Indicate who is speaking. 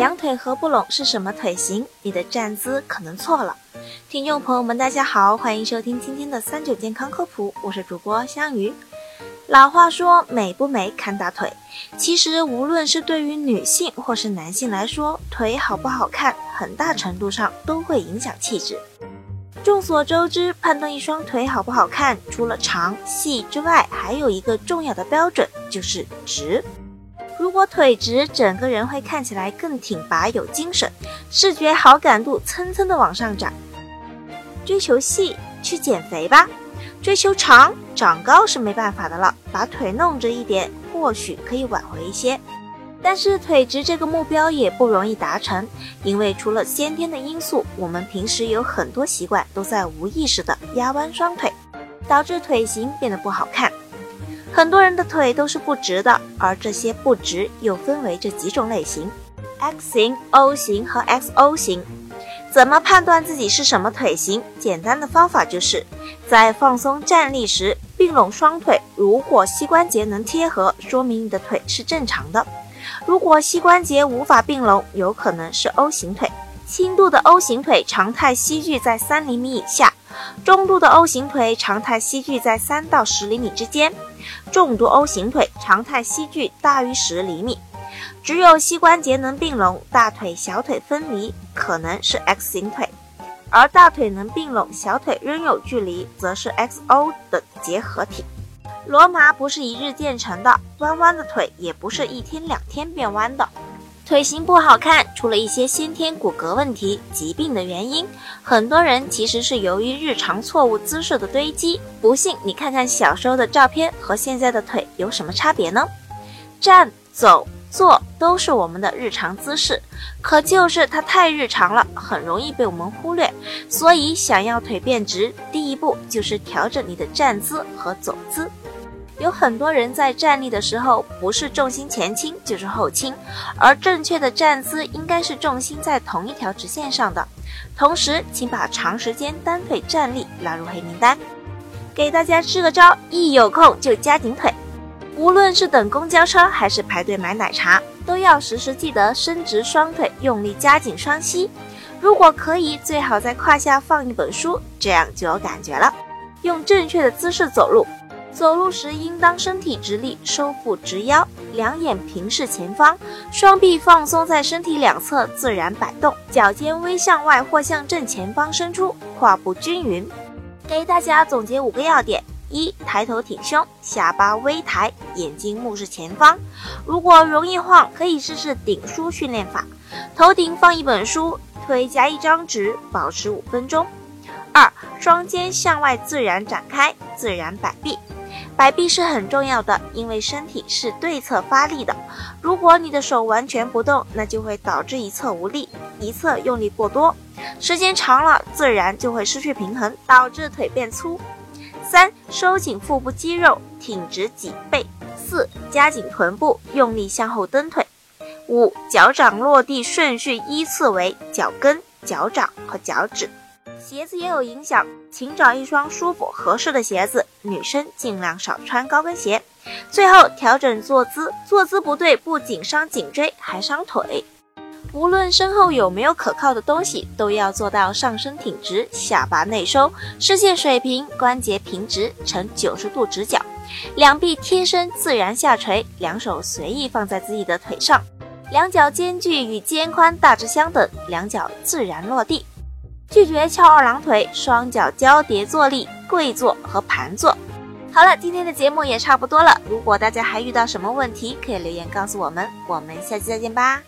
Speaker 1: 两腿合不拢是什么腿型？你的站姿可能错了。听众朋友们，大家好，欢迎收听今天的三九健康科普，我是主播香鱼。老话说，美不美看大腿。其实，无论是对于女性或是男性来说，腿好不好看，很大程度上都会影响气质。众所周知，判断一双腿好不好看，除了长细之外，还有一个重要的标准就是直。如果腿直，整个人会看起来更挺拔有精神，视觉好感度蹭蹭的往上涨。追求细，去减肥吧；追求长，长高是没办法的了，把腿弄直一点，或许可以挽回一些。但是腿直这个目标也不容易达成，因为除了先天的因素，我们平时有很多习惯都在无意识的压弯双腿，导致腿型变得不好看。很多人的腿都是不直的，而这些不直又分为这几种类型：X 型、O 型和 XO 型。怎么判断自己是什么腿型？简单的方法就是在放松站立时并拢双腿，如果膝关节能贴合，说明你的腿是正常的；如果膝关节无法并拢，有可能是 O 型腿。轻度的 O 型腿常态膝距在三厘米以下，中度的 O 型腿常态膝距在三到十厘米之间。重度 O 型腿常态膝距大于十厘米，只有膝关节能并拢，大腿小腿分离，可能是 X 型腿；而大腿能并拢，小腿仍有距离，则是 XO 的结合体。罗马不是一日建成的，弯弯的腿也不是一天两天变弯的。腿型不好看，除了一些先天骨骼问题、疾病的原因，很多人其实是由于日常错误姿势的堆积。不信你看看小时候的照片和现在的腿有什么差别呢？站、走、坐都是我们的日常姿势，可就是它太日常了，很容易被我们忽略。所以想要腿变直，第一步就是调整你的站姿和走姿。有很多人在站立的时候，不是重心前倾就是后倾，而正确的站姿应该是重心在同一条直线上的。同时，请把长时间单腿站立拉入黑名单。给大家支个招，一有空就夹紧腿。无论是等公交车还是排队买奶茶，都要时时记得伸直双腿，用力夹紧双膝。如果可以，最好在胯下放一本书，这样就有感觉了。用正确的姿势走路。走路时应当身体直立，收腹直腰，两眼平视前方，双臂放松在身体两侧自然摆动，脚尖微向外或向正前方伸出，胯部均匀。给大家总结五个要点：一、抬头挺胸，下巴微抬，眼睛目视前方。如果容易晃，可以试试顶书训练法，头顶放一本书，腿夹一张纸，保持五分钟。二、双肩向外自然展开，自然摆臂。摆臂是很重要的，因为身体是对侧发力的。如果你的手完全不动，那就会导致一侧无力，一侧用力过多，时间长了自然就会失去平衡，导致腿变粗。三、收紧腹部肌肉，挺直脊背。四、夹紧臀部，用力向后蹬腿。五、脚掌落地顺序依次为脚跟、脚掌和脚趾。鞋子也有影响，请找一双舒服合适的鞋子。女生尽量少穿高跟鞋。最后调整坐姿，坐姿不对不仅伤颈椎，还伤腿。无论身后有没有可靠的东西，都要做到上身挺直，下巴内收，视线水平，关节平直，呈九十度直角，两臂贴身自然下垂，两手随意放在自己的腿上，两脚间距与肩宽大致相等，两脚自然落地。拒绝翘二郎腿，双脚交叠坐立，跪坐和盘坐。好了，今天的节目也差不多了。如果大家还遇到什么问题，可以留言告诉我们。我们下期再见吧。